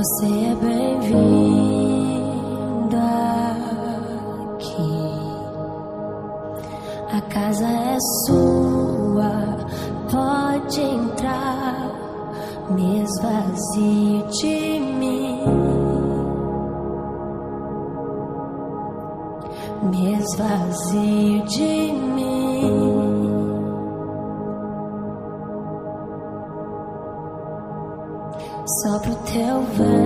Você é bem-vindo aqui. A casa é sua, pode entrar. Me esvazie de mim. Me esvazie de mim. Heaven.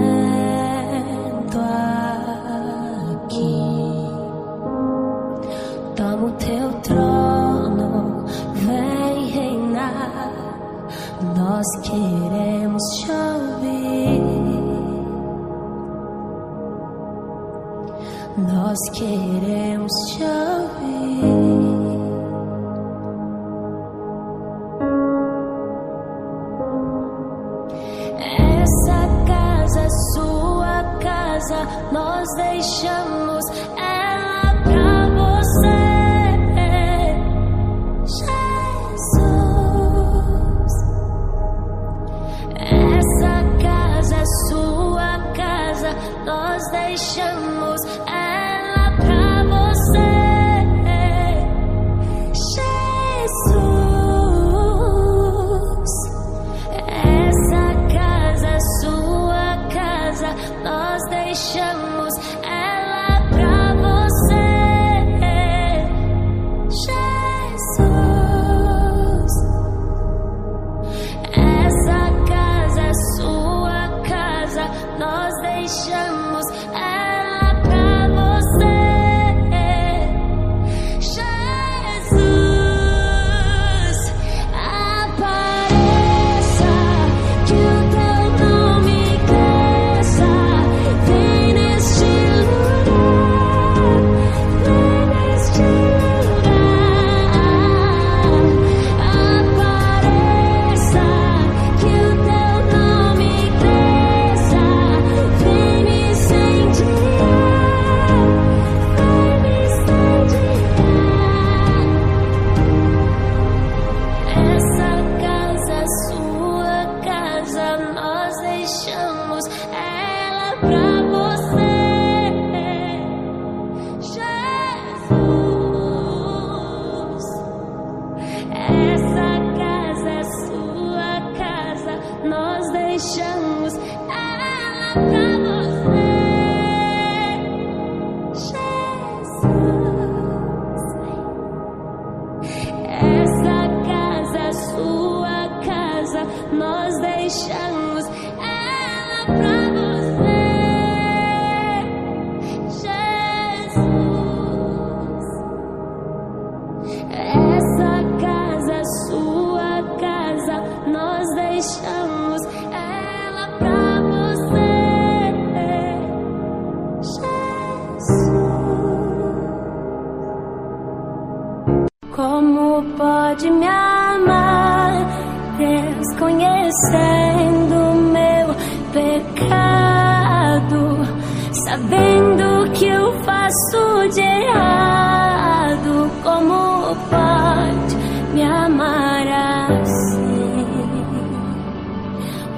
faço de errado? Como pode me amar assim?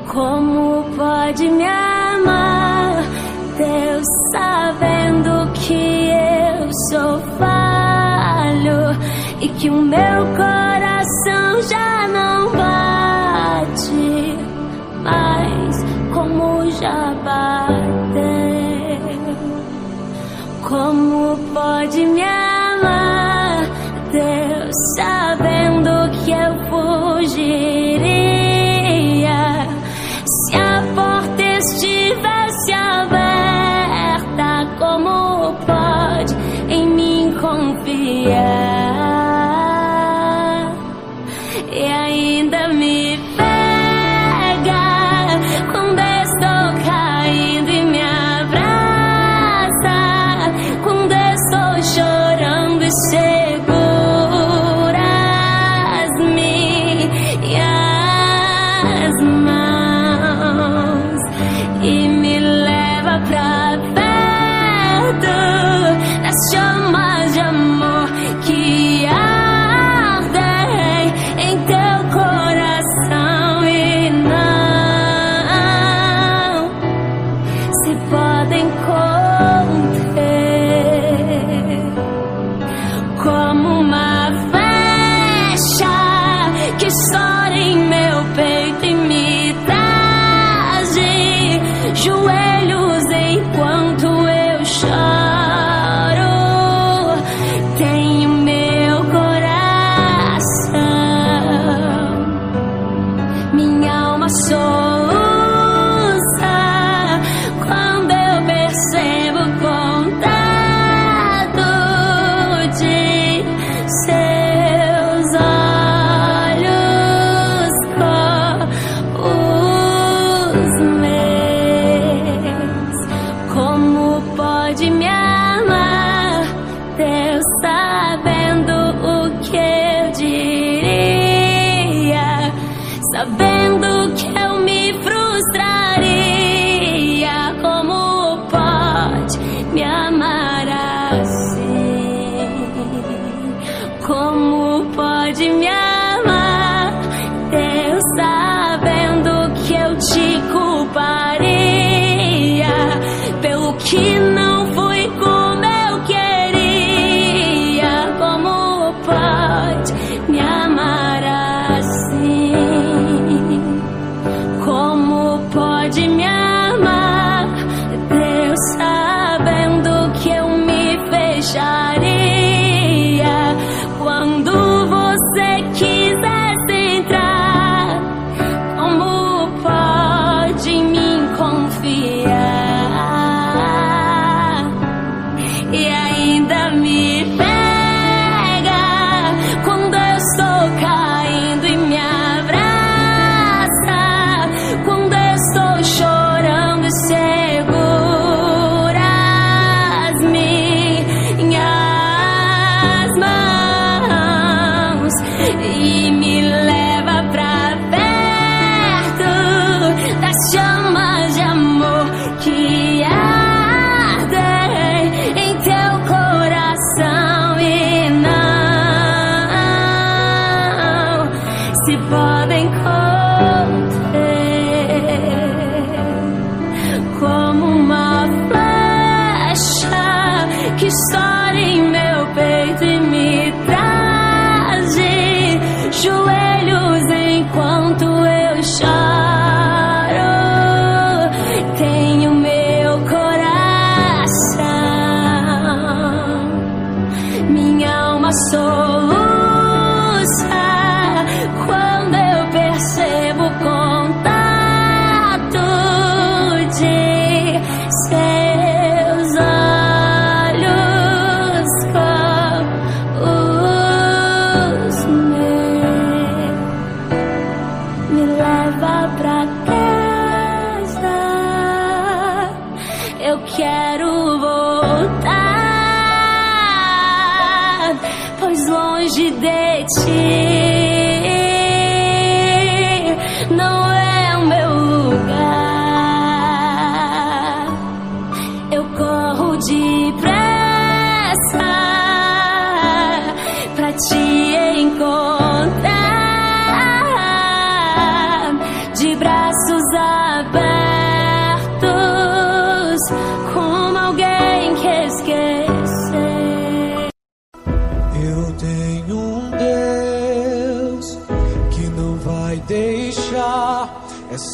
Como pode me amar? Deus sabendo que eu sou falho e que o meu coração pode me amar, Deus, sabendo que eu fugi.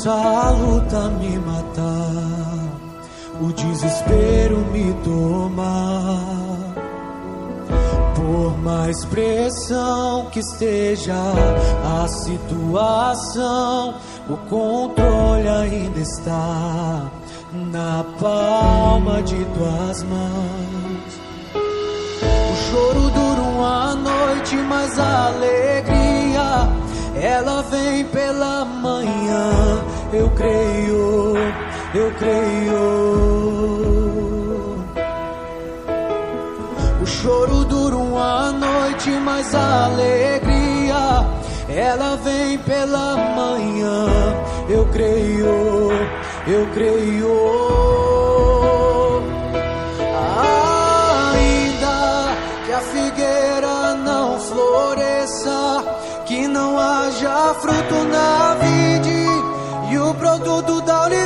Essa luta me matar, o desespero me tomar. Por mais pressão que esteja a situação, o controle ainda está na palma de tuas mãos. O choro dura uma noite, mas a alegria ela vem pela manhã, eu creio, eu creio. O choro dura uma noite, mas a alegria, ela vem pela manhã, eu creio, eu creio. Ainda que a figueira não floresça que não haja fruto na e o produto da oliveira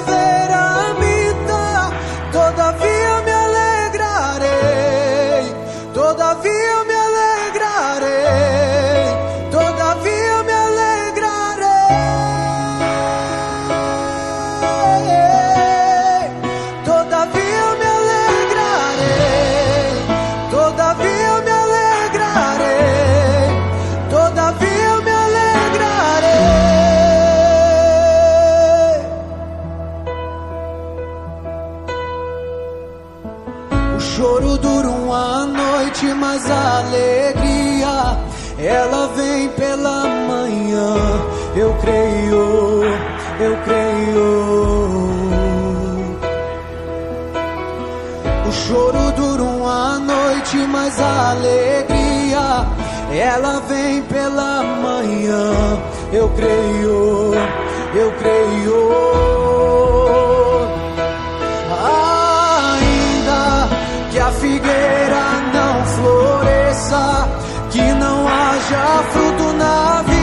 Eu creio, eu creio. O choro dura uma noite, mas a alegria ela vem pela manhã. Eu creio, eu creio. Ainda que a figueira não floresça, que não haja fruto na vide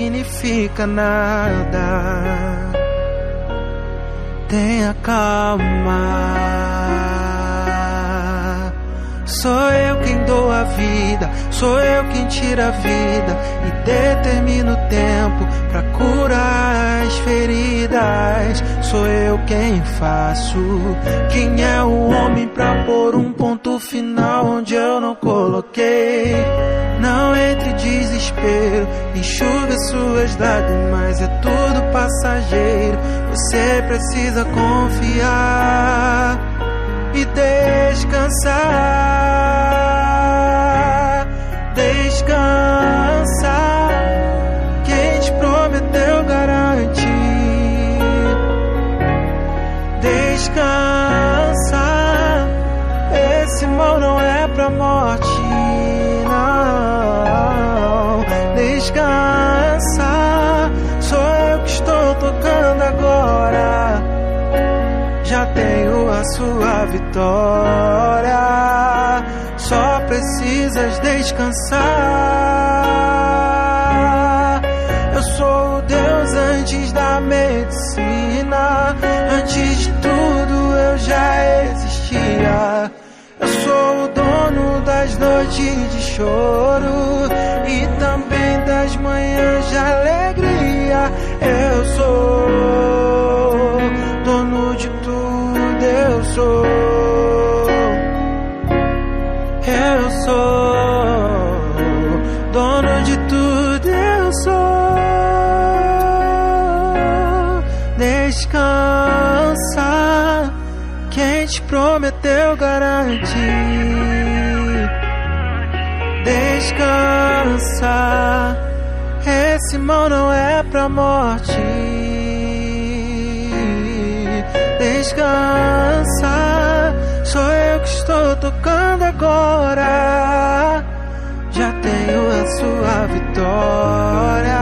significa nada. Tenha calma. Sou eu quem dou a vida, sou eu quem tira a vida e determino o tempo pra curar as feridas. Sou eu quem faço. Quem é o homem pra pôr um ponto final onde eu não coloquei? Não entre desespero, enxuga suas lágrimas, é tudo passageiro. Você precisa confiar tenho a sua vitória. Só precisas descansar. Morte. Descansa, sou eu que estou tocando agora. Já tenho a sua vitória.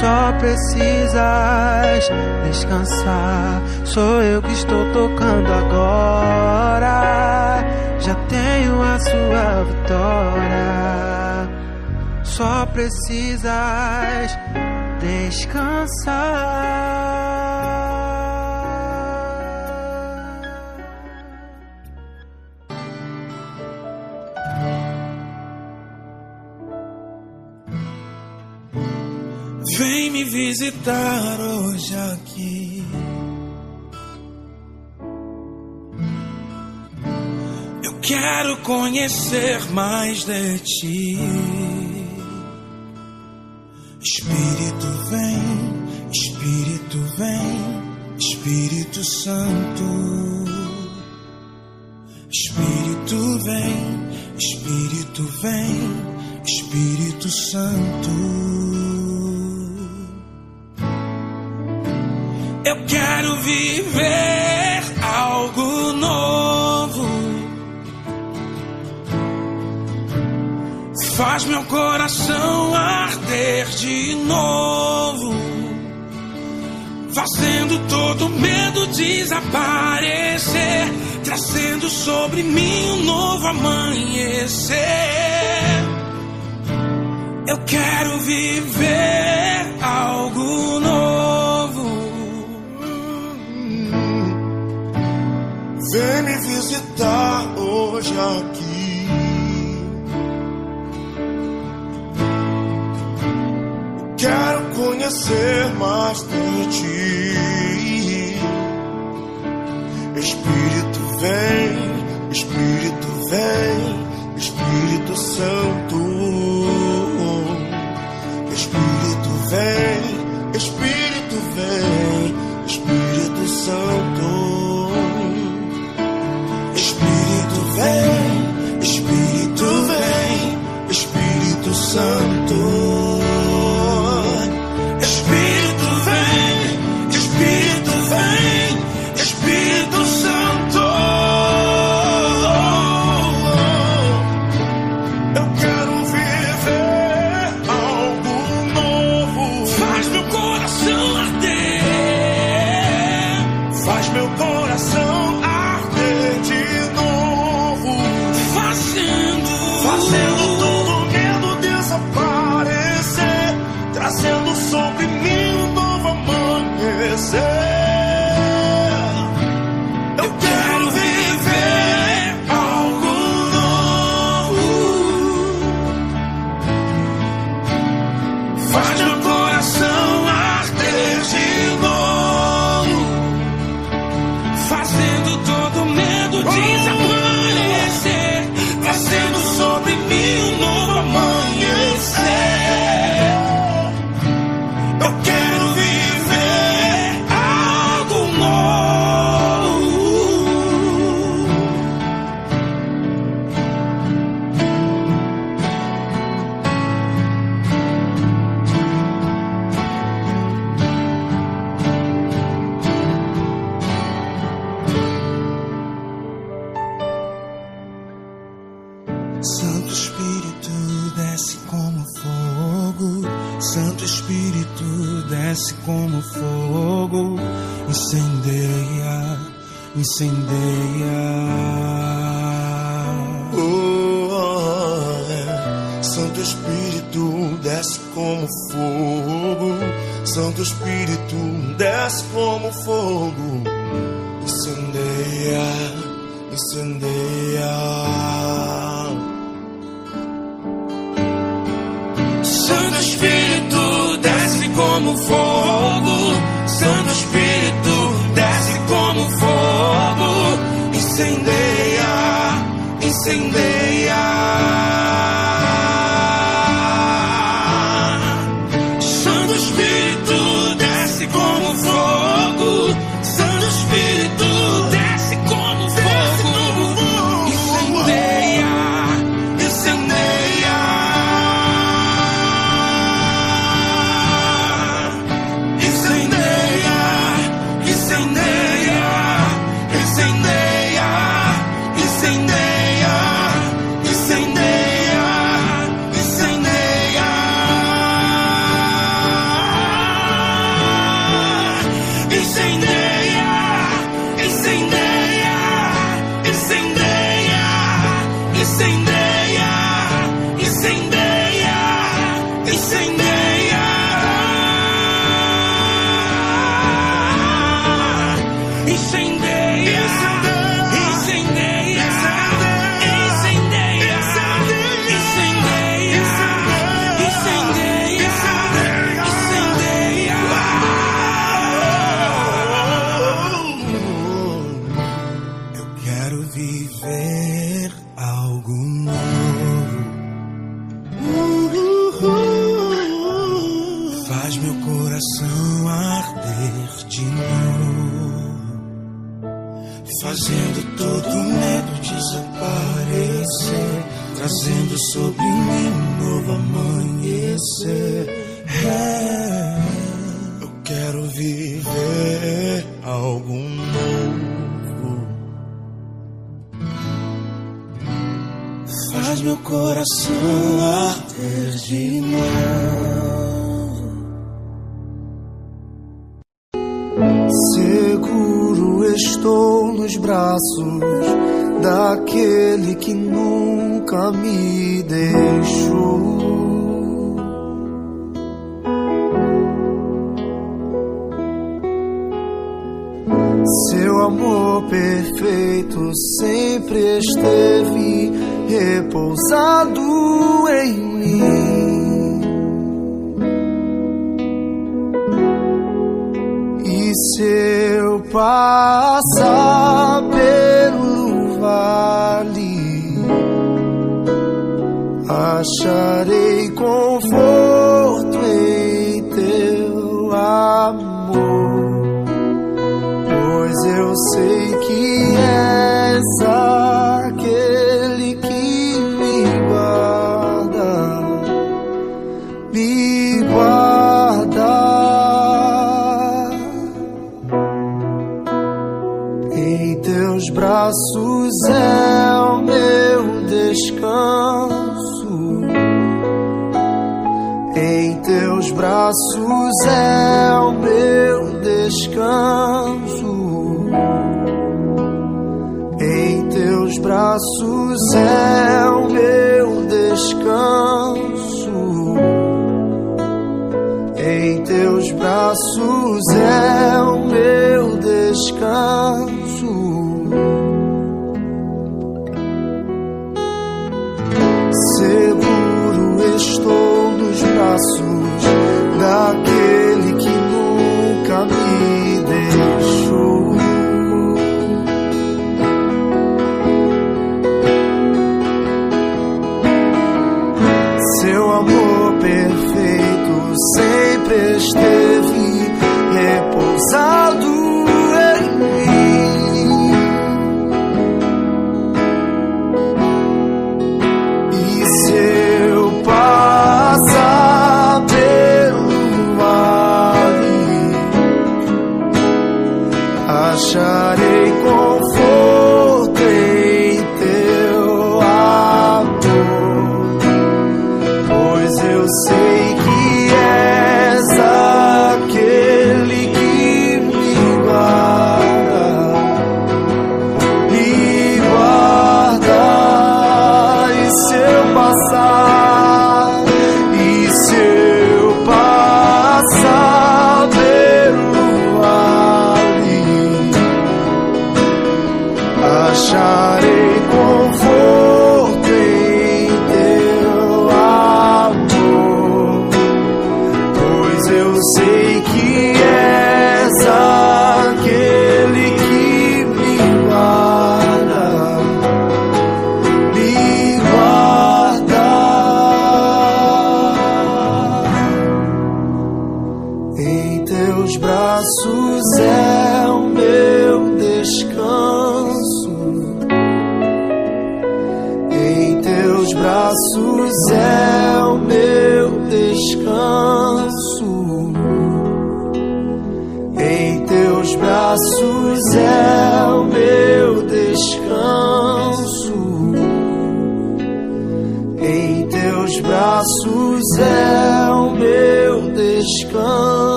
Só precisas descansar. Sou eu que estou tocando agora. Já tenho a sua vitória. Só precisas descansar. Vem me visitar hoje aqui. Eu quero conhecer mais de ti. Santo. Espírito vem, Espírito vem, Espírito Santo. Eu quero viver algo novo. Faz meu coração arder de novo fazendo todo medo desaparecer, trazendo sobre mim um novo amanhecer. Eu quero viver algo novo. Vem me visitar hoje aqui. conhecer mais de ti. Espírito vem, Espírito vem, Espírito Santo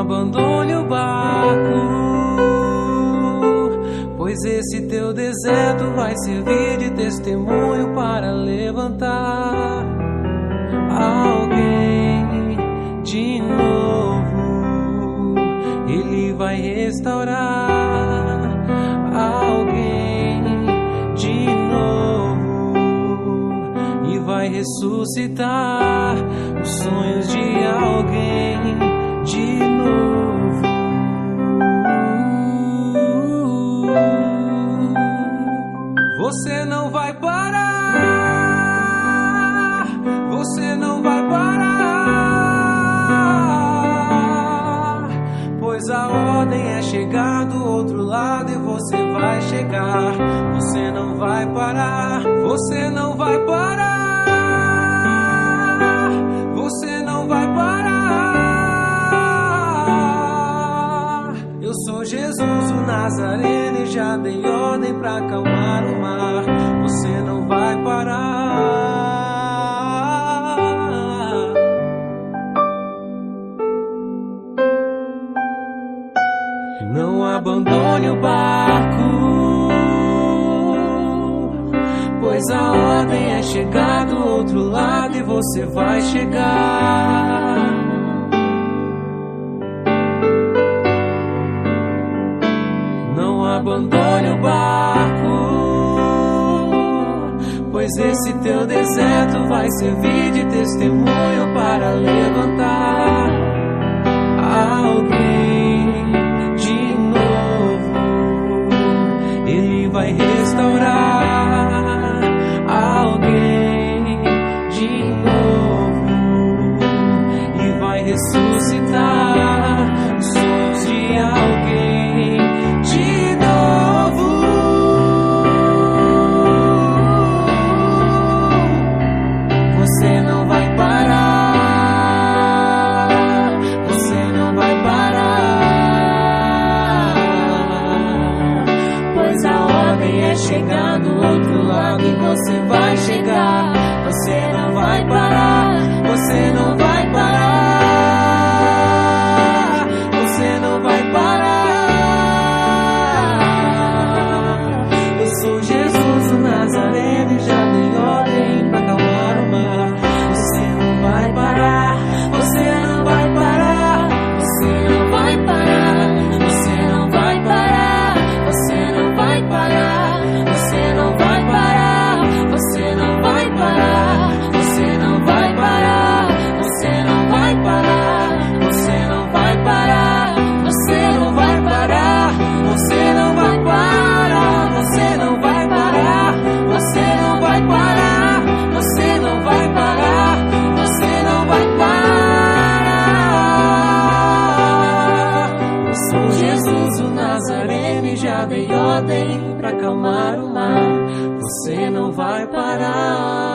abandone o barco, pois esse teu deserto vai servir de testemunho para levantar alguém de novo. Ele vai restaurar alguém de novo e vai ressuscitar os sonhos de alguém de novo. Você não vai parar. Você não vai parar. Pois a ordem é chegar do outro lado e você vai chegar. Você não vai parar. Você não vai parar. Você não vai parar. Eu sou Jesus, o Nazareno, já dei ordem pra acalmar o mar. Você não vai parar. Não abandone o barco, pois a ordem é chegar do outro lado e você vai chegar. Abandone o barco, pois esse teu deserto vai servir de testemunho para levantar alguém Você não vai parar.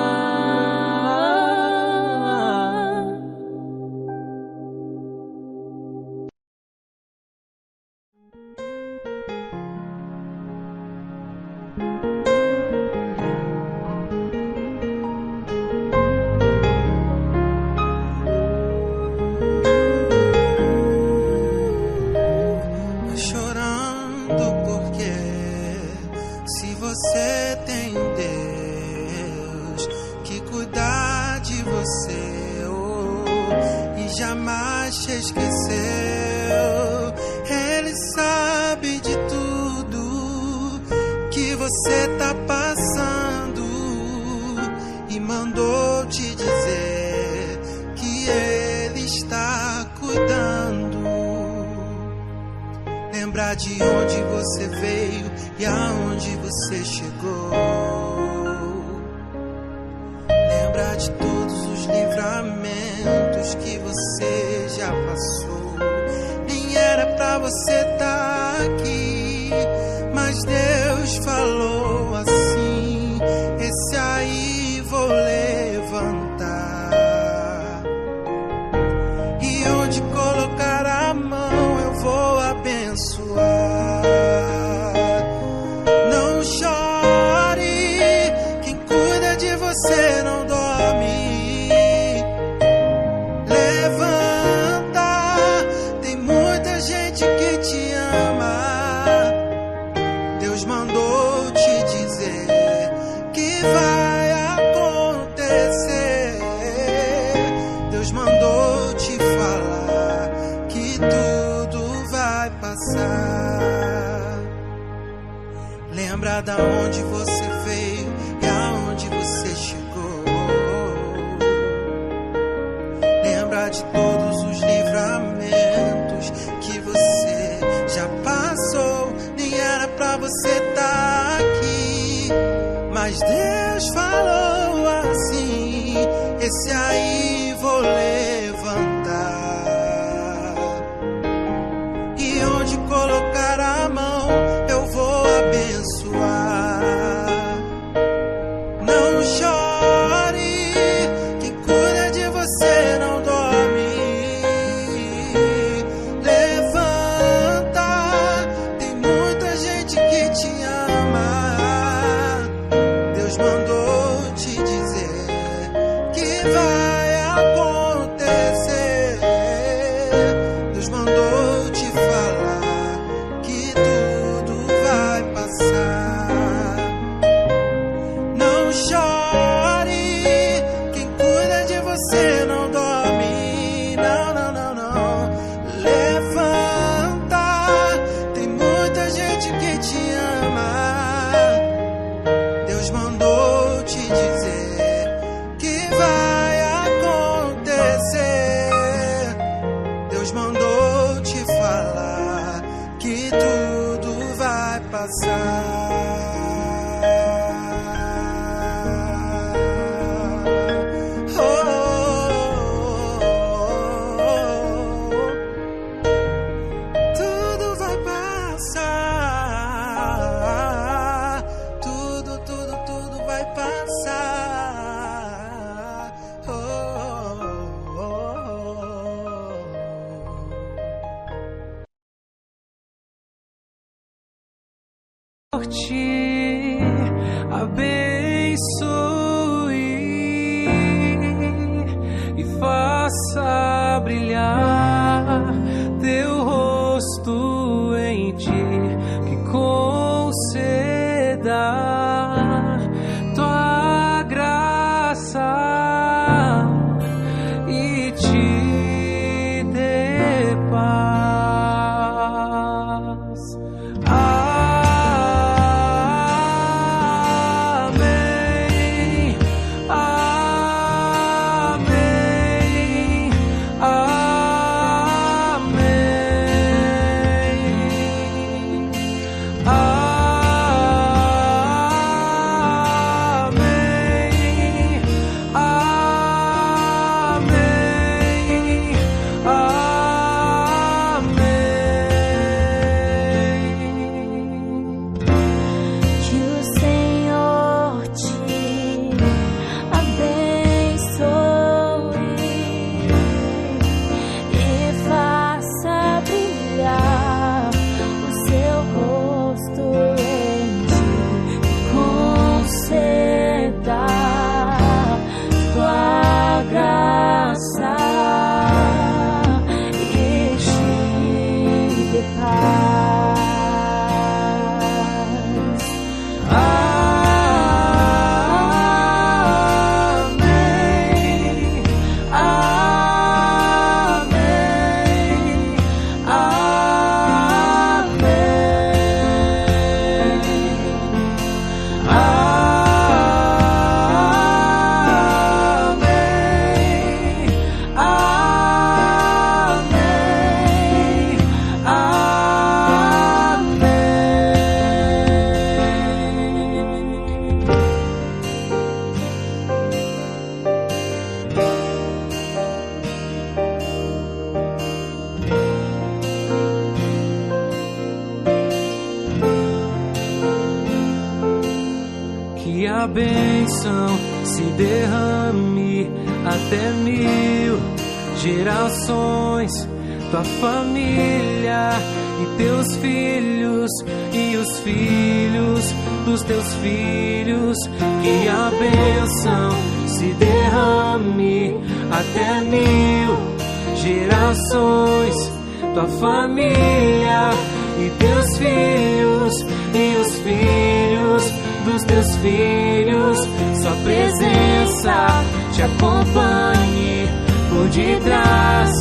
e teus filhos, e os filhos dos teus filhos, sua presença te acompanhe por detrás,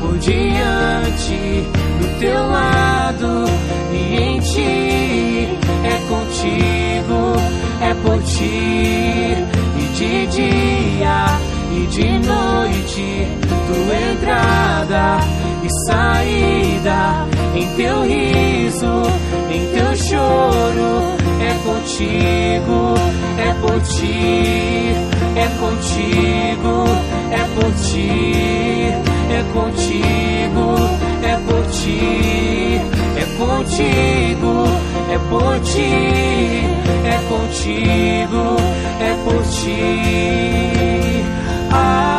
por diante, do teu lado e em ti. É contigo, é por ti. E de dia e de noite tua entrada e saída em teu riso, em teu choro, é contigo, é por ti, é contigo, é por ti, é contigo, é por ti, é contigo, é por ti, é contigo, é por ti. Amém.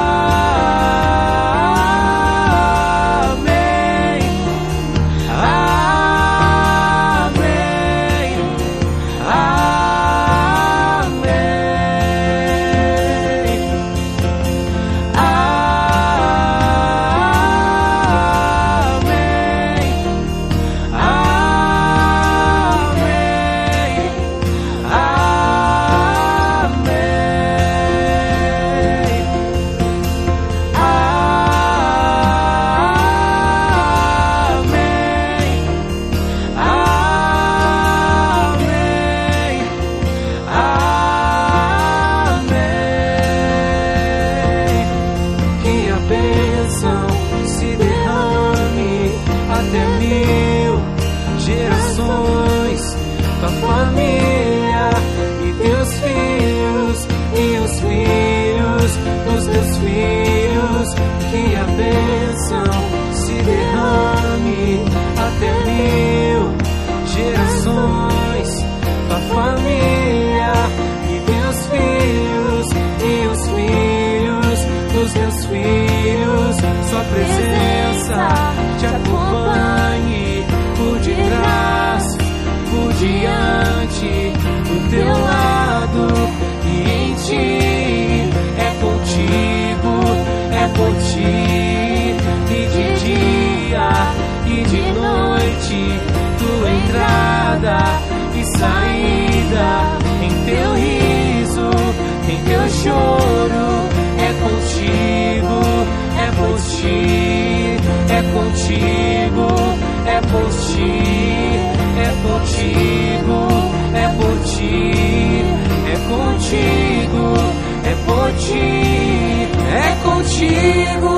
ti, é contigo,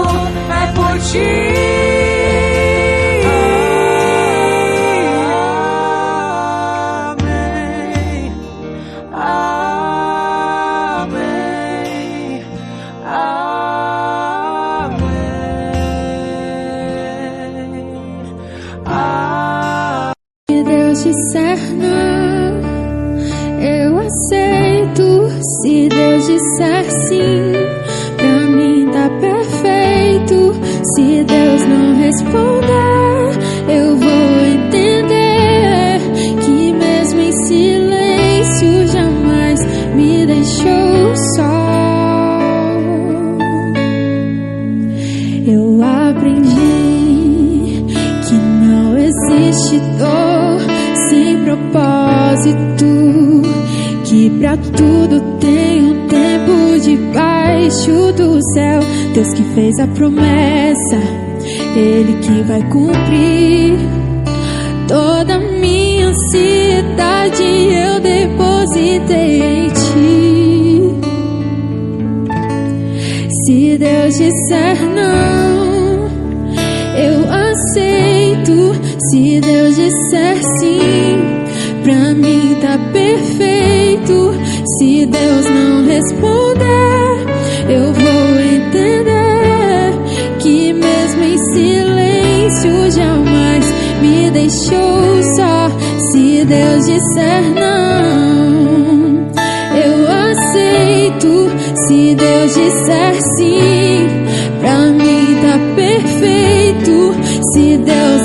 é por ti. Deus te eu aceito. Se disser sim, pra mim tá perfeito. Se Deus não responder, eu vou entender que mesmo em silêncio jamais me deixou só. Eu aprendi que não existe dor sem propósito, que pra tudo debaixo do céu. Deus que fez a promessa, Ele que vai cumprir. Toda minha ansiedade eu depositei em ti. Se Deus disser não, eu aceito. Se Deus disser sim, pra mim tá perfeito. Se Deus não responder, deixou só. Se Deus disser não, eu aceito. Se Deus disser sim, pra mim tá perfeito. Se Deus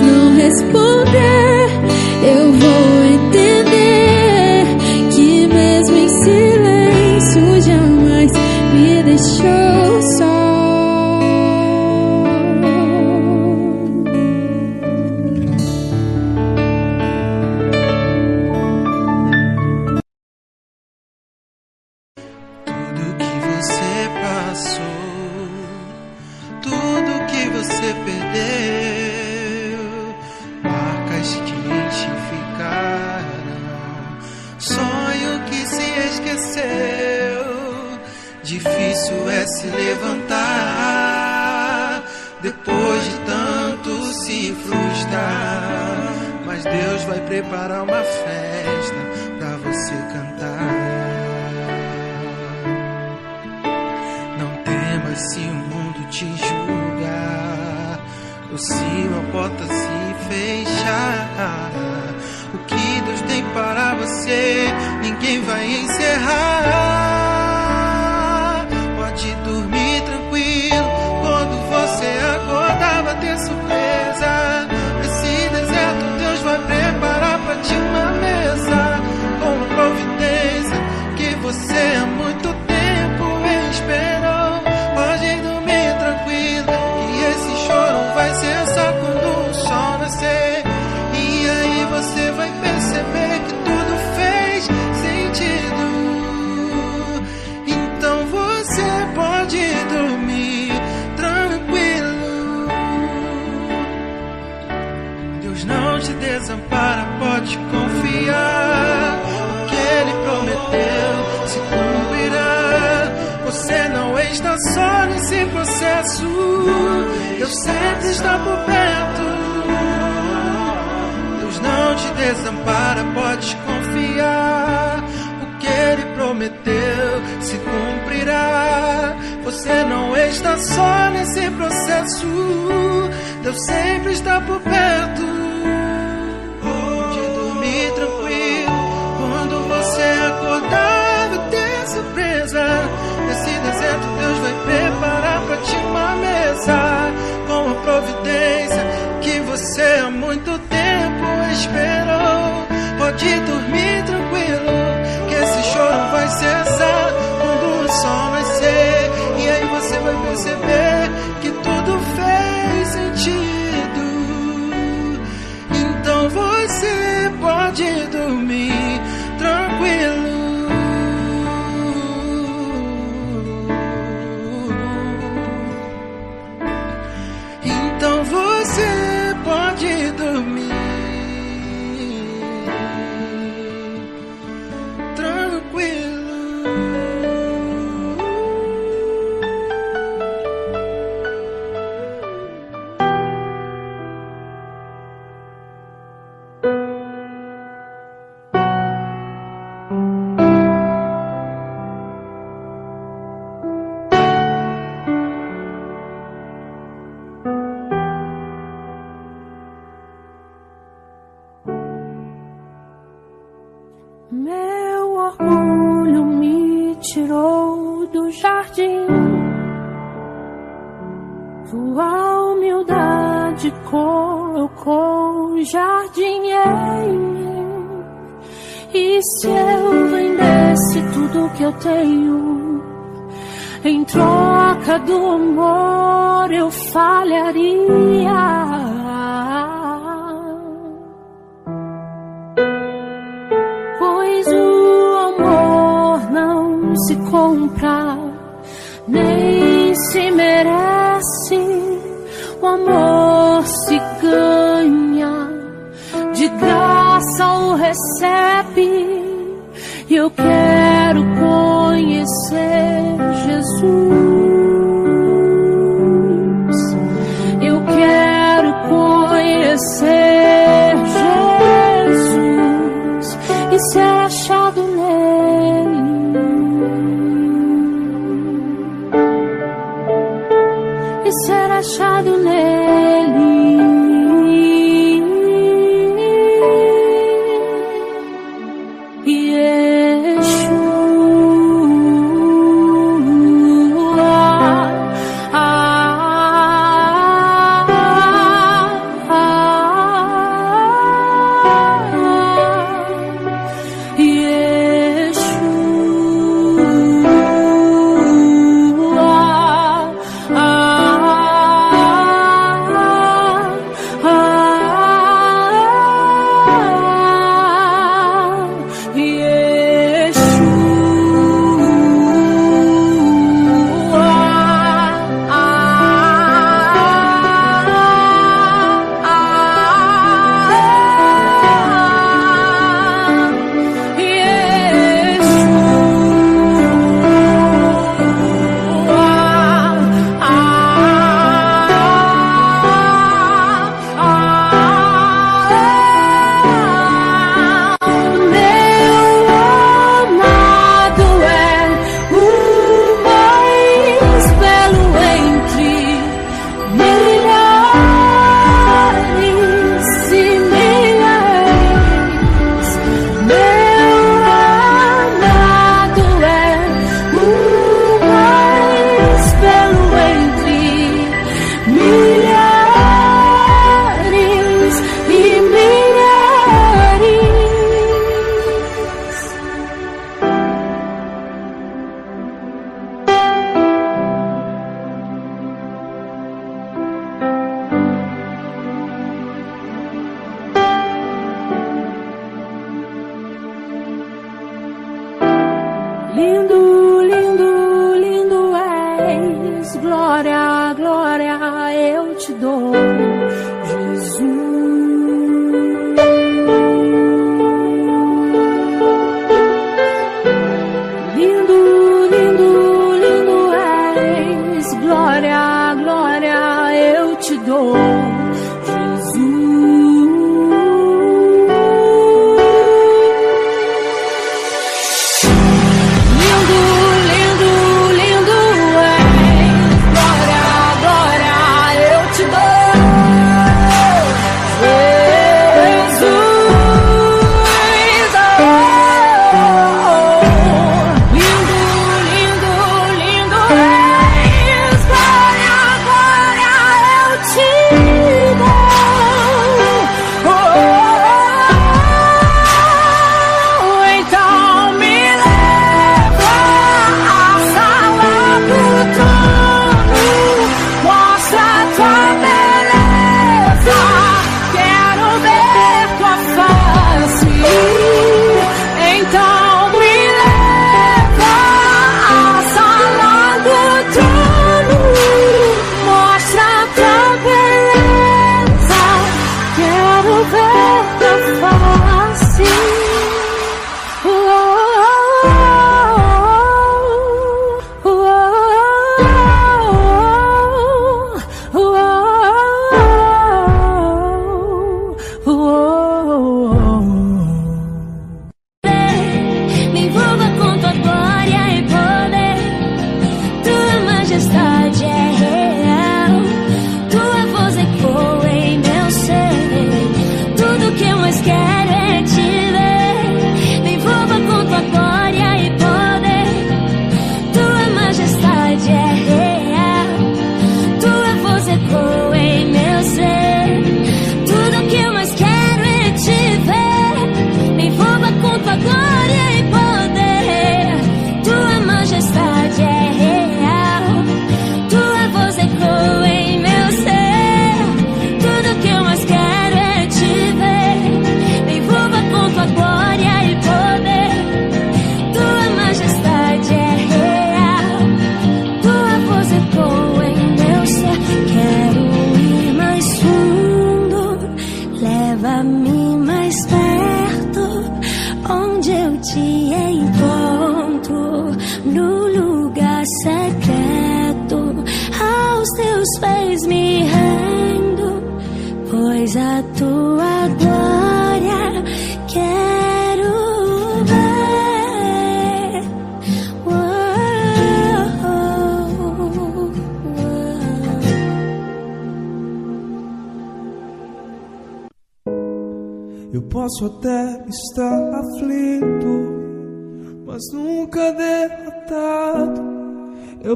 sempre está por perto. Deus não te desampara, pode confiar. O que Ele prometeu se cumprirá. Você não está só nesse processo. Deus sempre está por perto. Pode dormir tranquilo. Quando você acordar, vai ter surpresa. Nesse deserto, Deus vai preparar pra ti uma mesa providência que você há muito tempo esperou. Pode dormir tranquilo, que esse choro vai cessar quando o sol nascer. E aí você vai perceber que eu tenho, em troca do amor eu falharia. Pois o amor não se compra, nem se merece. O amor se ganha, de graça o recebe. Eu quero conhecer Jesus.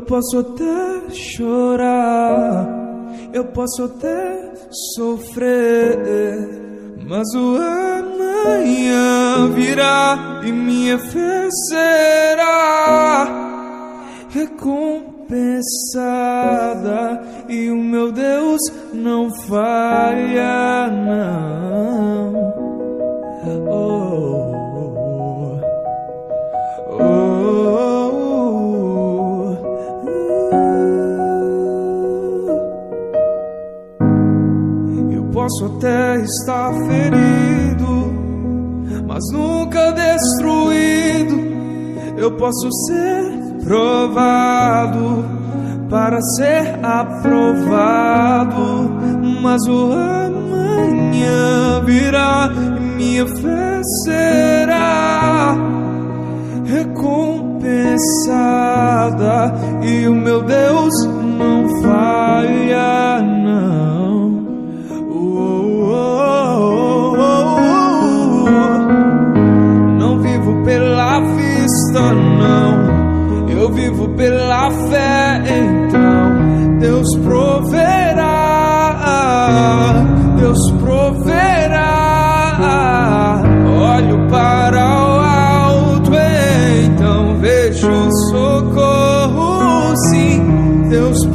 Posso até chorar, eu posso até sofrer, mas o amanhã virá e minha fé será recompensada e o meu Deus não falha não. Oh, oh, oh. Posso até estar ferido, mas nunca destruído. Eu posso ser provado para ser aprovado, mas o amanhã virá e minha fé será recompensada e o meu Deus não falha não. Não. Eu vivo pela fé, então Deus proverá. Deus proverá. Olho para o alto, então vejo socorro, sim. Deus proverá.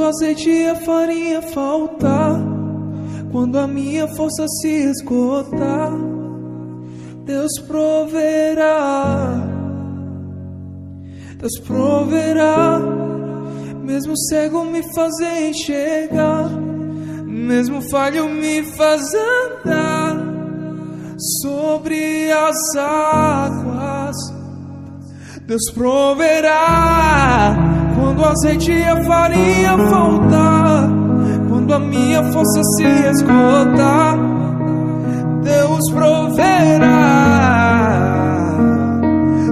Quando o azeite e a farinha faltar, quando a minha força se esgotar. Deus proverá, Deus proverá, mesmo cego me fazer enxergar, mesmo falho me faz andar sobre as águas. Deus proverá quando azeite e a farinha faltar, quando a minha força se esgotar. Deus proverá,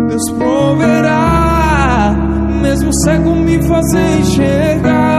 Deus proverá, mesmo cego me fazer enxergar,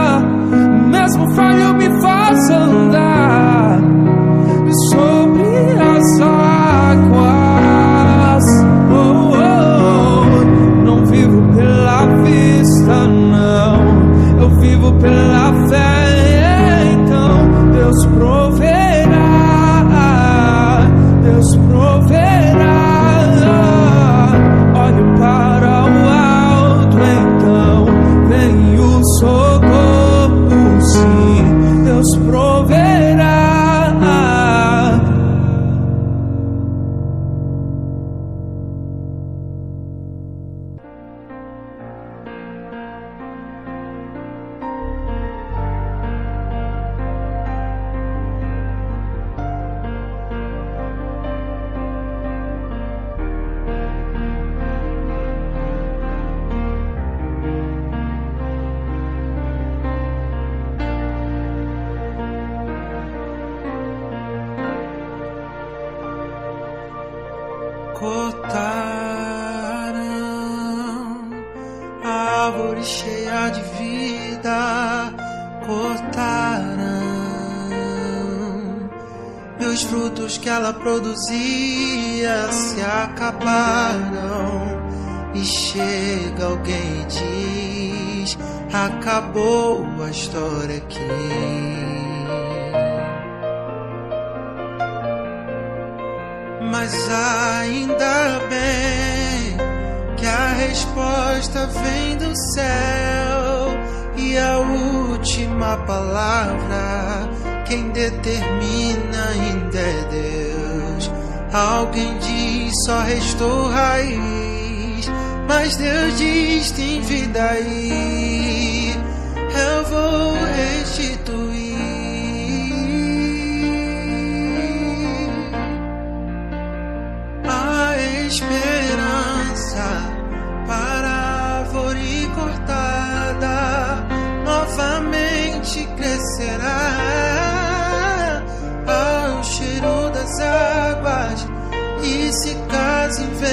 só restou raiz, mas Deus diz tem vida aí. Eu vou restituir.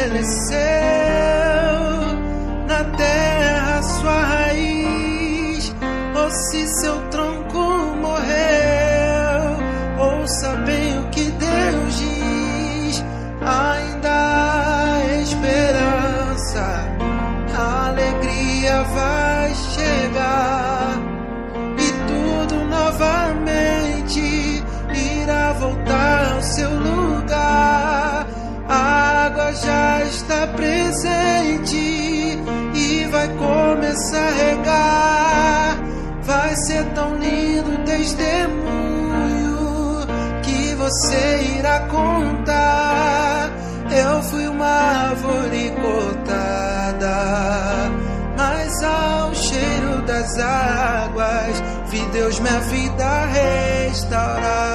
Caso você irá contar. Eu fui uma árvore cortada, mas ao cheiro das águas vi Deus minha vida restaurar.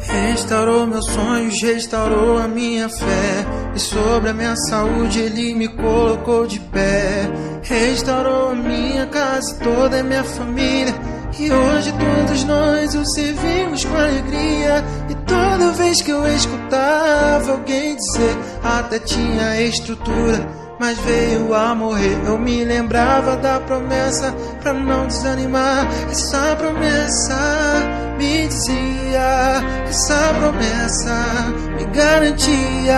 Restaurou meus sonhos, restaurou a minha fé. E sobre a minha saúde ele me colocou de pé. Restaurou minha casa e toda a minha família. E hoje todos nós o servimos com alegria. E toda vez que eu escutava alguém dizer, até tinha estrutura. Mas veio a morrer, eu me lembrava da promessa pra não desanimar. Essa promessa me dizia, essa promessa me garantia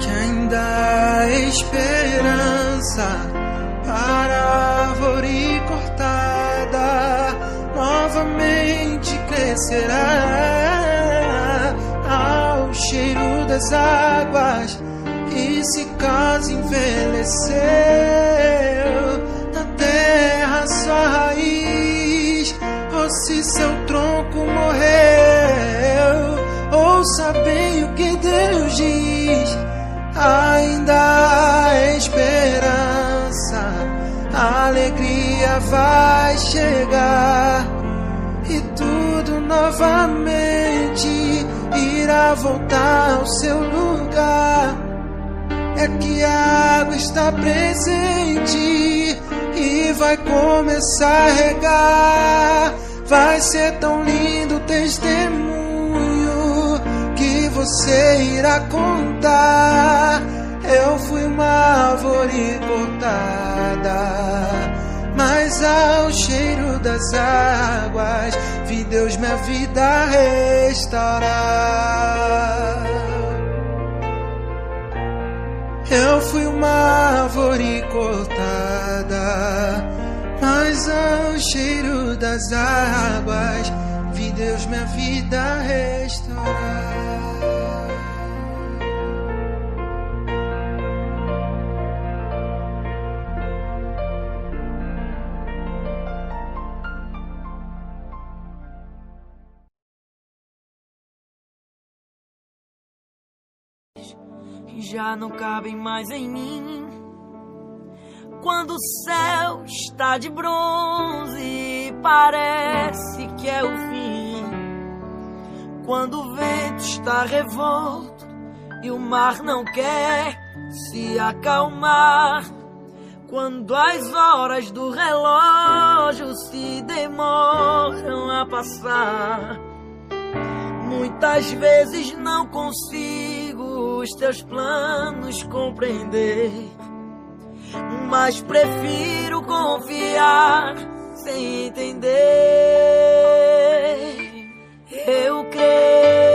que ainda há esperança árvore cortada novamente crescerá. Ao cheiro das águas e se caso envelheceu. Na terra sua raiz ou se seu tronco morreu. Ouça bem o que Deus diz ainda há esperança a alegria vai chegar e tudo novamente irá voltar ao seu lugar. É que a água está presente e vai começar a regar. Vai ser tão lindo o testemunho que você irá contar. Eu fui uma árvore cortada mas ao cheiro das águas vi Deus minha vida restaurar. Eu fui uma árvore cortada, mas ao cheiro das águas vi Deus minha vida restaurar. Já não cabem mais em mim. Quando o céu está de bronze, parece que é o fim. Quando o vento está revolto e o mar não quer se acalmar. Quando as horas do relógio se demoram a passar Muitas vezes não consigo os teus planos compreender, mas prefiro confiar sem entender. Eu creio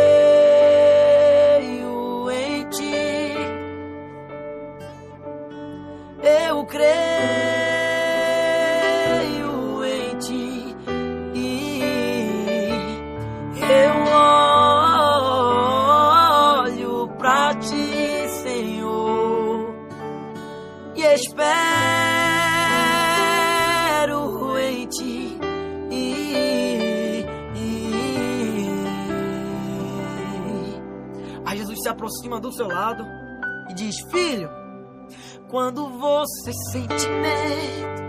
aproxima do seu lado e diz: Filho, quando você sente medo,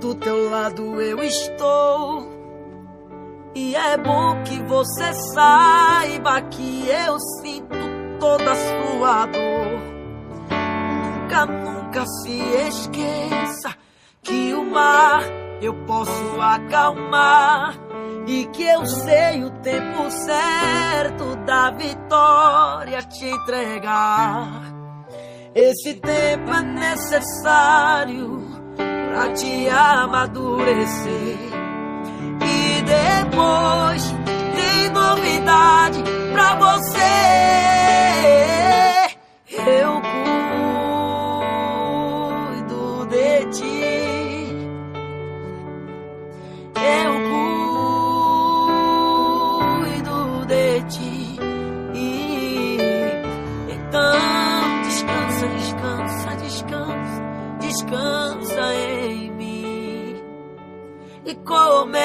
do teu lado eu estou. E é bom que você saiba que eu sinto toda a sua dor. Nunca, nunca se esqueça que o mar eu posso acalmar. E que eu sei o tempo certo da vitória te entregar. Esse tempo é necessário pra te amadurecer. E depois tem novidade pra você. Comece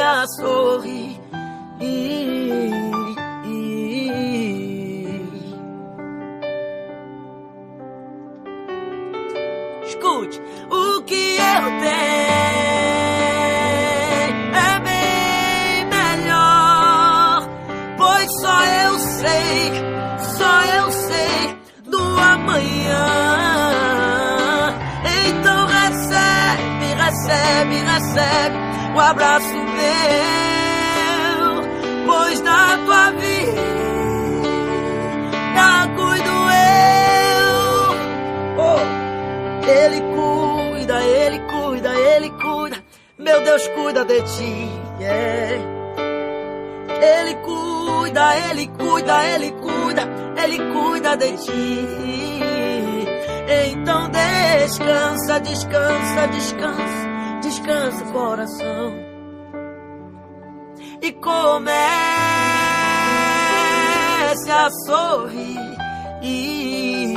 a sorrir. Escute, o que eu tenho recebe, recebe, o abraço meu, pois da tua vida cuido eu. Oh. Ele cuida, ele cuida, ele cuida. Meu Deus cuida de ti. yeah. Ele cuida, ele cuida, ele cuida, ele cuida de ti. Então descansa, descansa, descansa, descansa coração. E comece a sorrir. E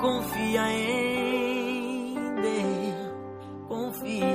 confia em Deus, confia,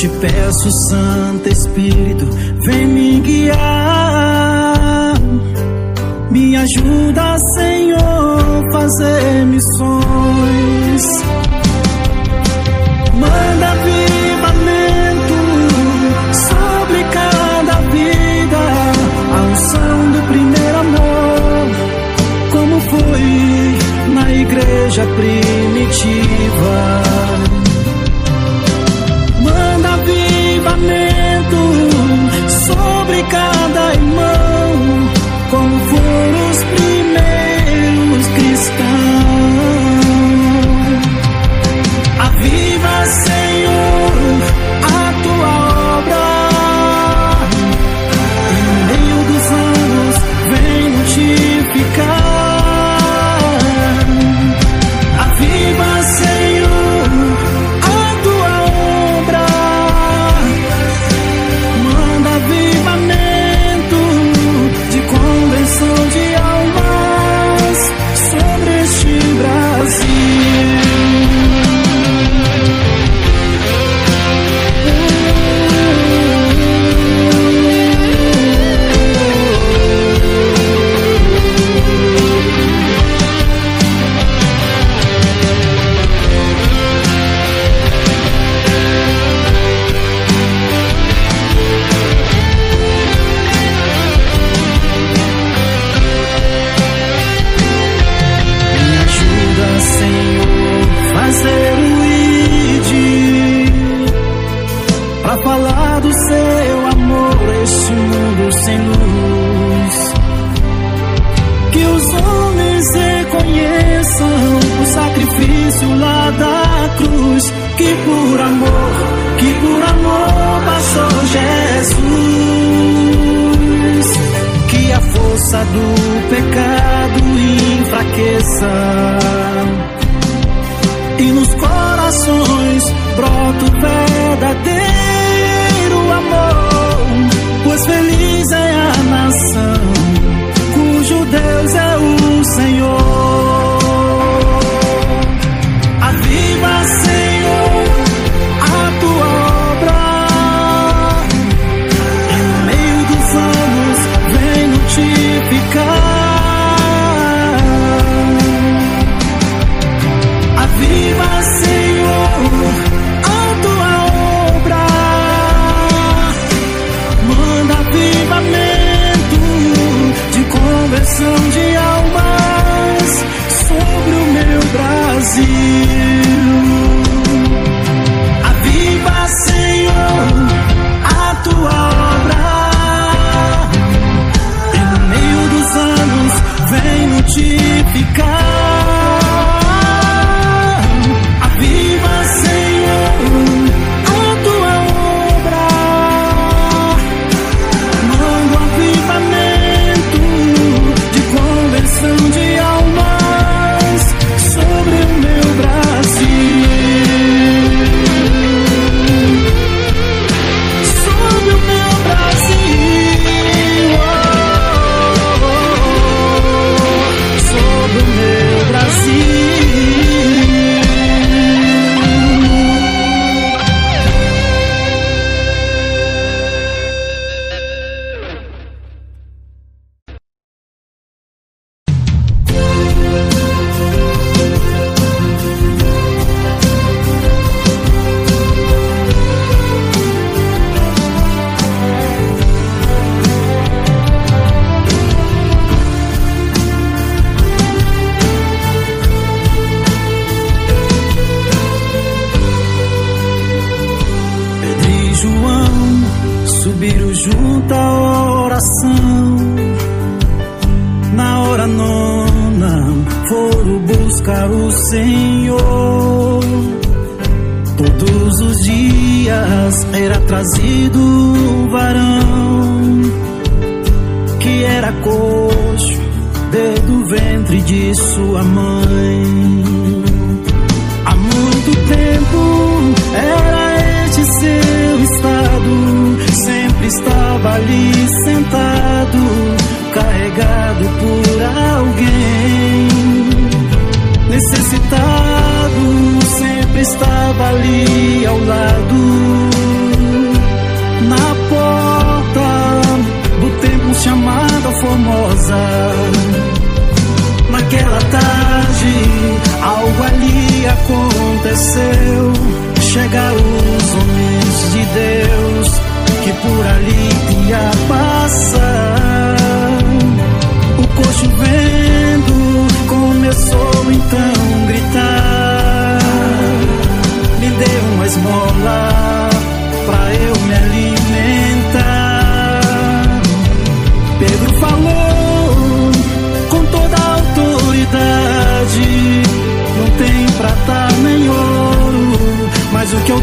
te peço, Santo Espírito, vem me guiar.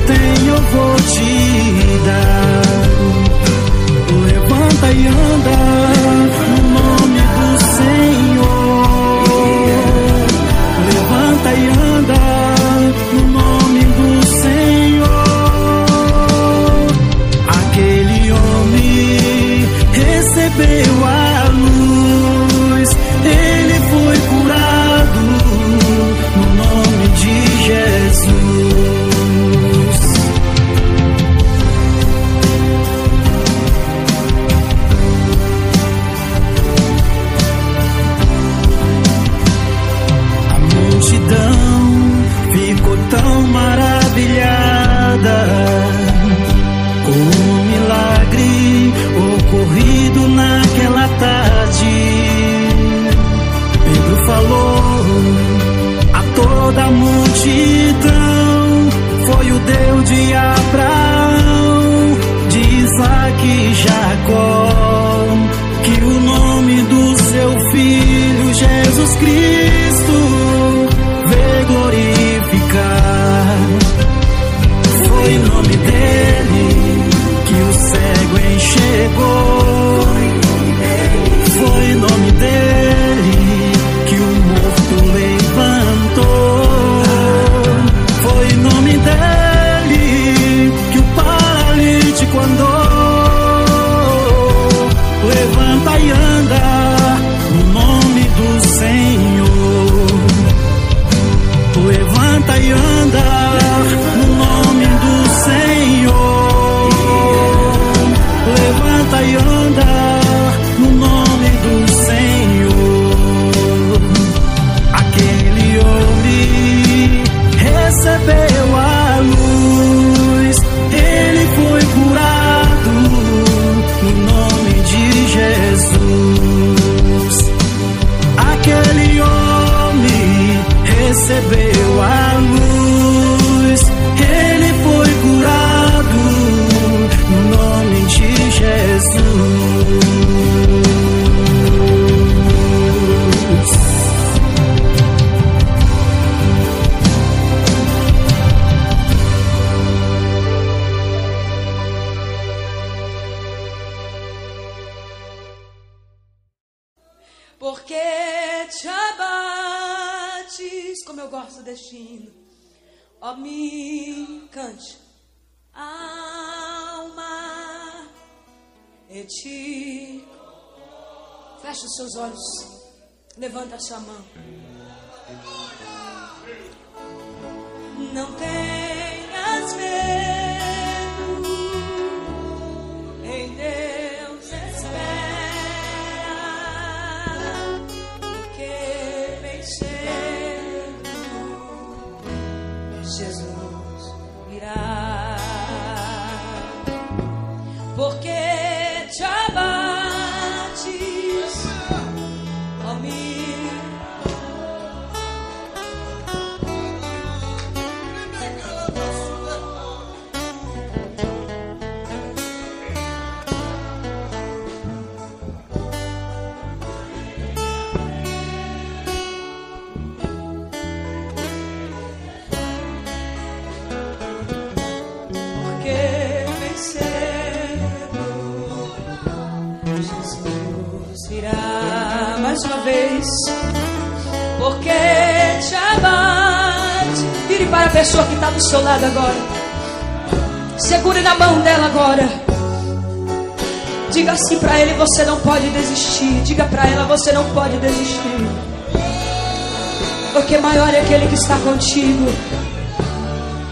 tenho eu vou te dar. Levanta e anda no nome do Senhor. Levanta e anda. escrito. Levanta a sua. Porque te abate. Vire para a pessoa que está do seu lado agora. Segure na mão dela agora. Diga assim para ele: você não pode desistir. Diga para ela: você não pode desistir. Porque maior é aquele que está contigo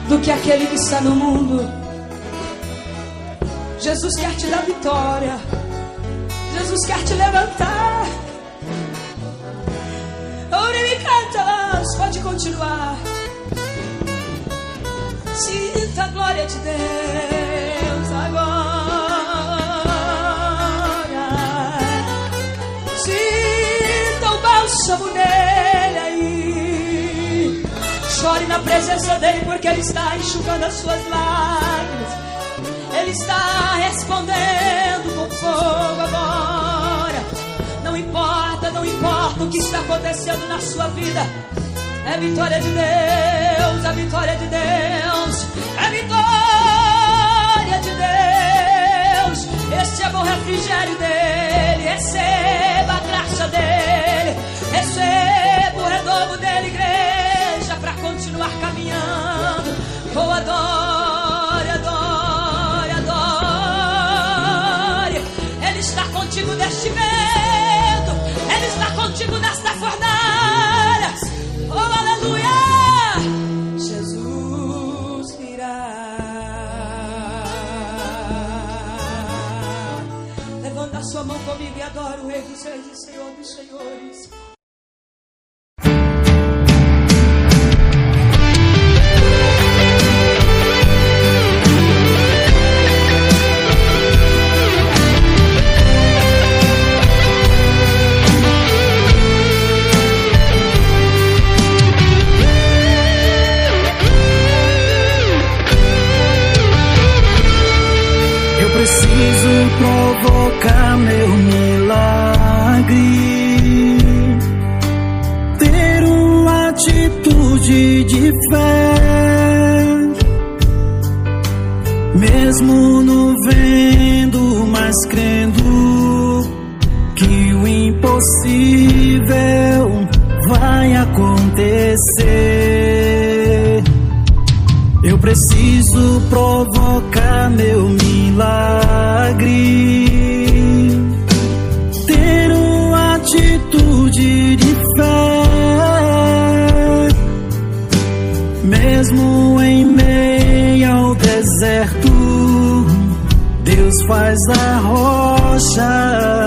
do que aquele que está no mundo. Jesus quer te dar vitória. Jesus quer te levantar. Continuar. Sinta a glória de Deus agora. Sinta o bálsamo nele aí. Chore na presença dele, porque ele está enxugando as suas lágrimas. Ele está respondendo com fogo agora. Não importa, não importa o que está acontecendo na sua vida. É vitória de Deus, é vitória de Deus, é vitória de Deus. Receba o refrigério dele, receba a graça dele, receba o renovo dele, igreja, para continuar caminhando. Oh, adore, deserto, Deus faz da rocha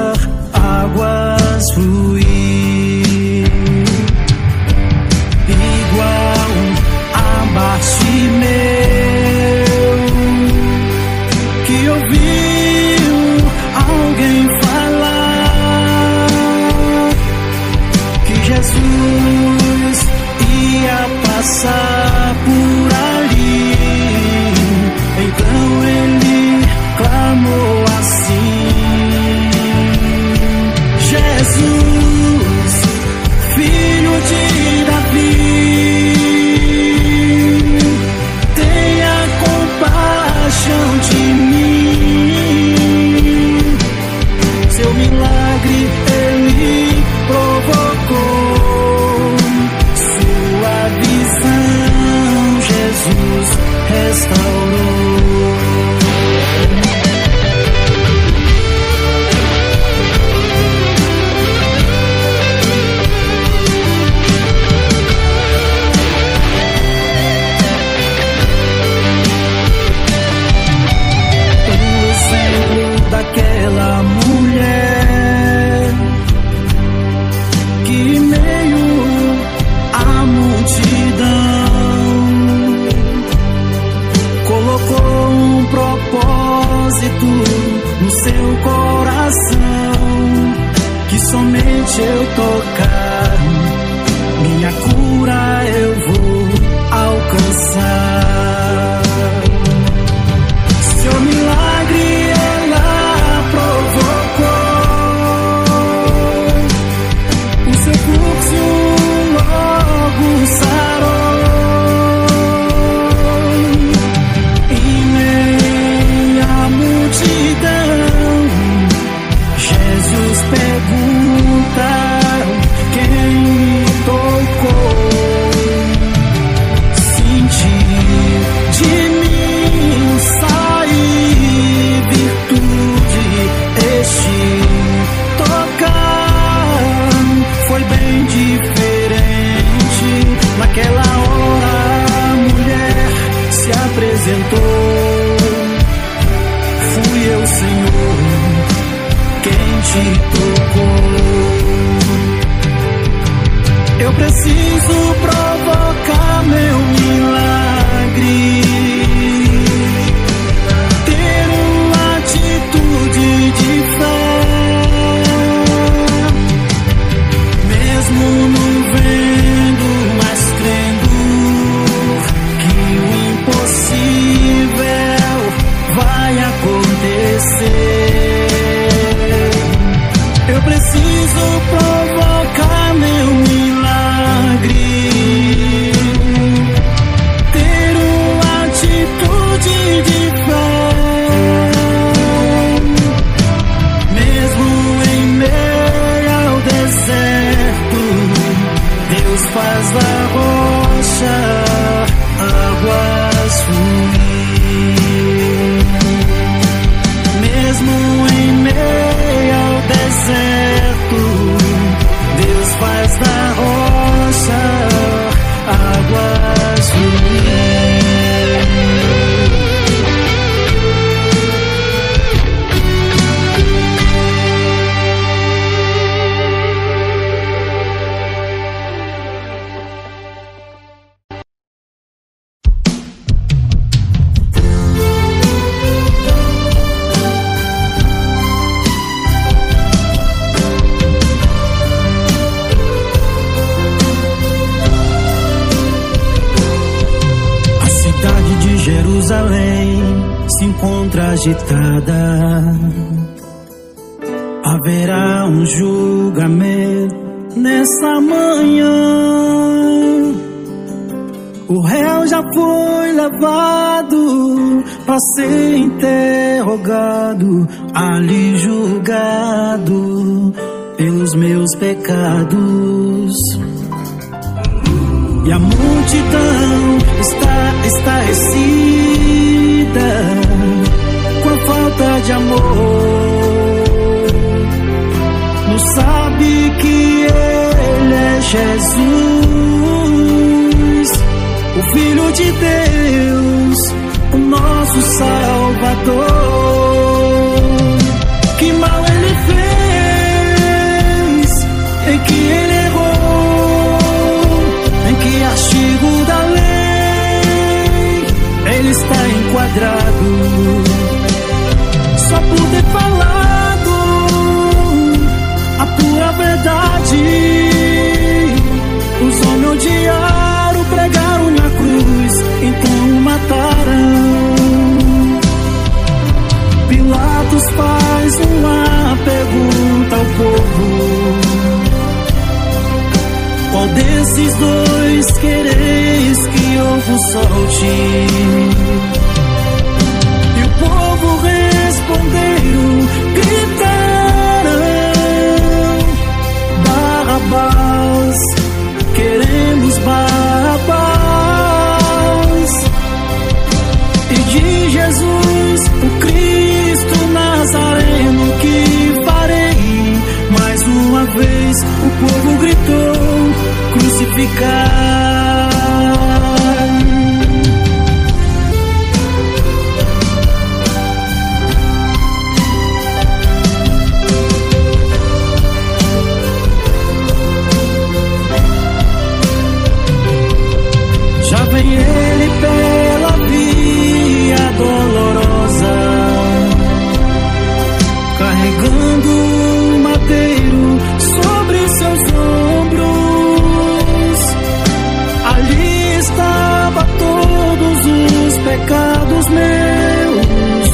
pecados meus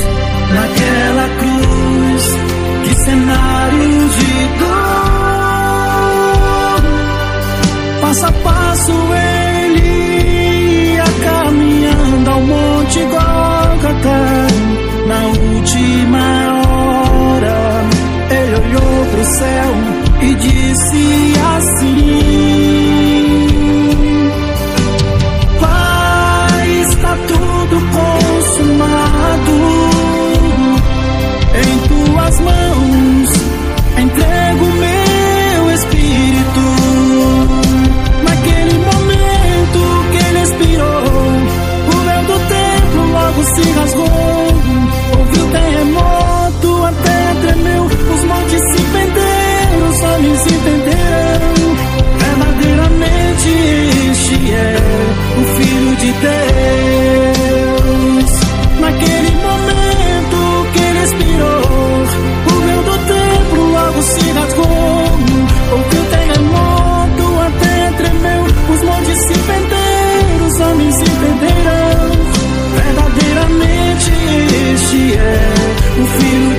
naquela cruz. Que cenário de dor! Passo a passo ele ia caminhando ao monte Golgotha. Na última hora ele olhou pro céu e disse assim. O filho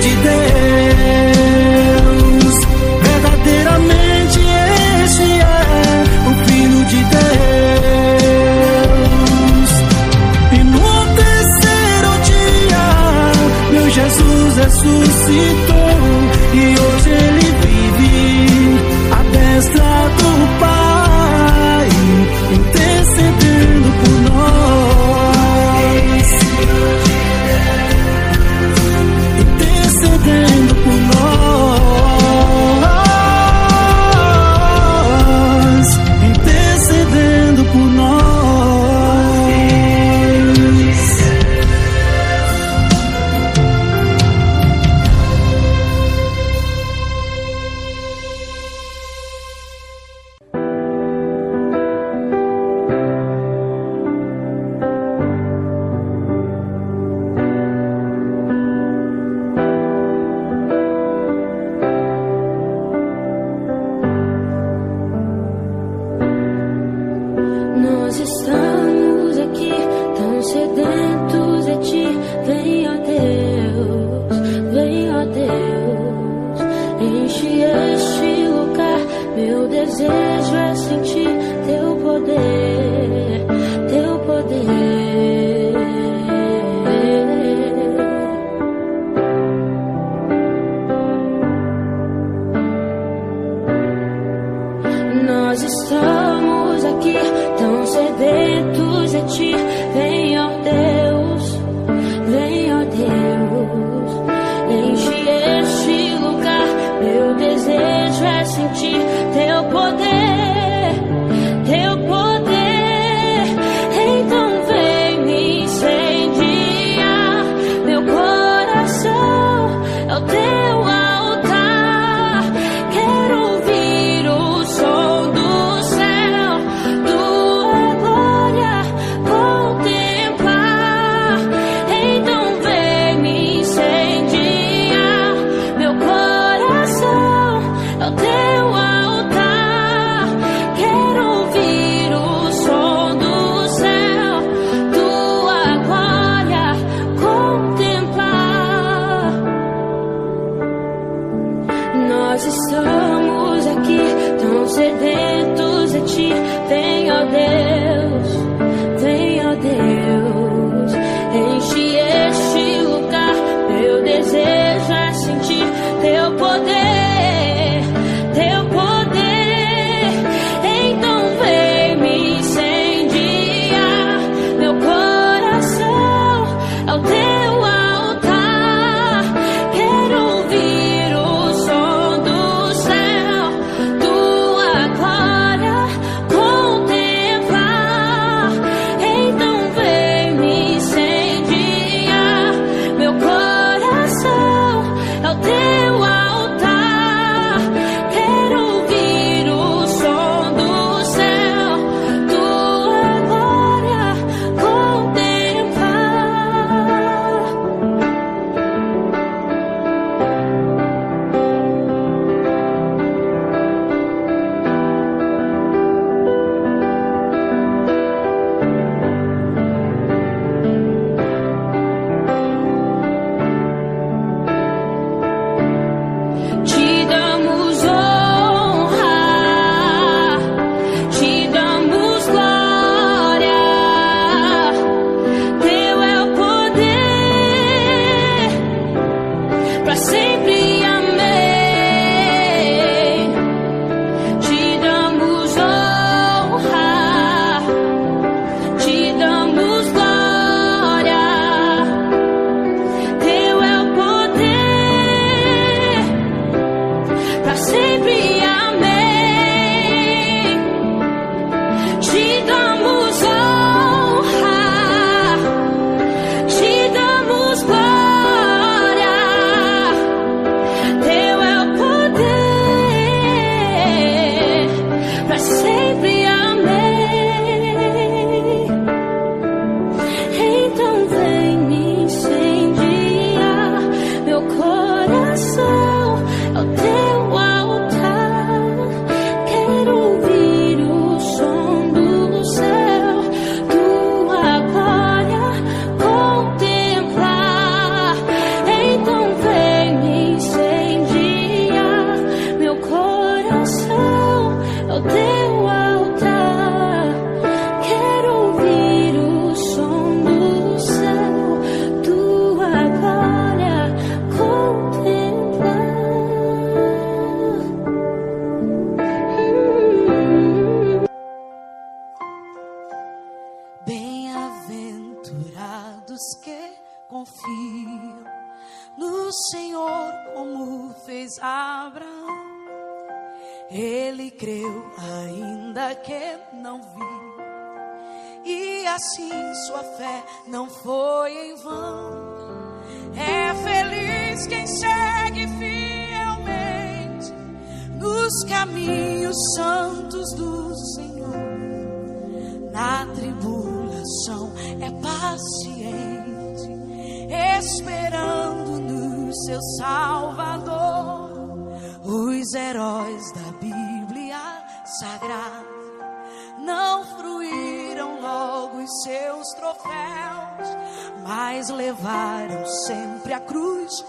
levaram sempre a cruz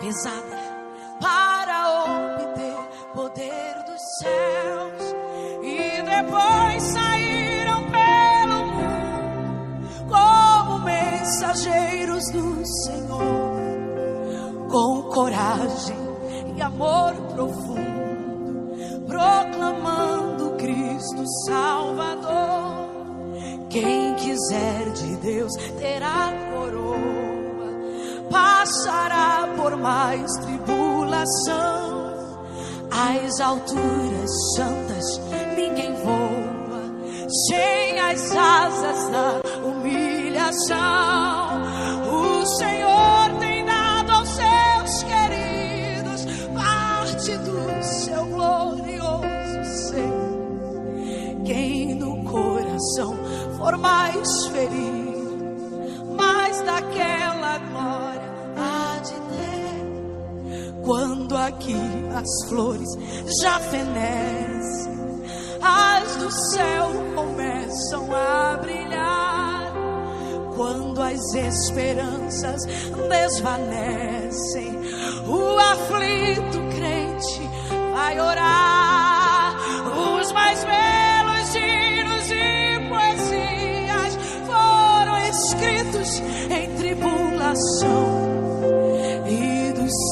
pesada para obter poder dos céus e depois saíram pelo mundo como mensageiros do Senhor, com coragem e amor profundo, proclamando Cristo Salvador. Quem quiser de Deus terá coroa, passará por mais tribulação. Às alturas santas ninguém voa, sem as asas da humilhação. O Senhor tem dado aos seus queridos parte do seu glorioso ser. Quem no coração for mais ferido, mais daquela glória. Quando aqui as flores já fenecem, as do céu começam a brilhar. Quando as esperanças desvanecem, o aflito crente vai orar. Os mais belos hinos e poesias foram escritos em tribulação.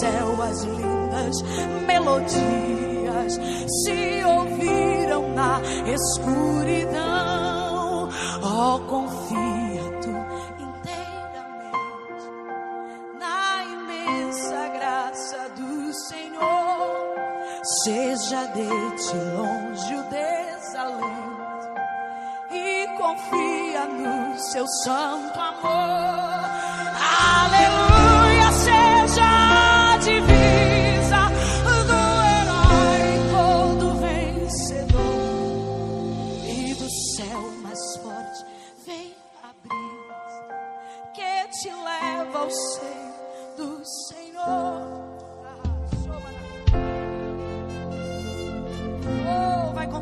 Céu as lindas melodias se ouviram na escuridão. Oh, confia tu inteiramente na imensa graça do Senhor. Seja de ti longe o desalento e confia no seu santo amor. Aleluia,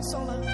Oh,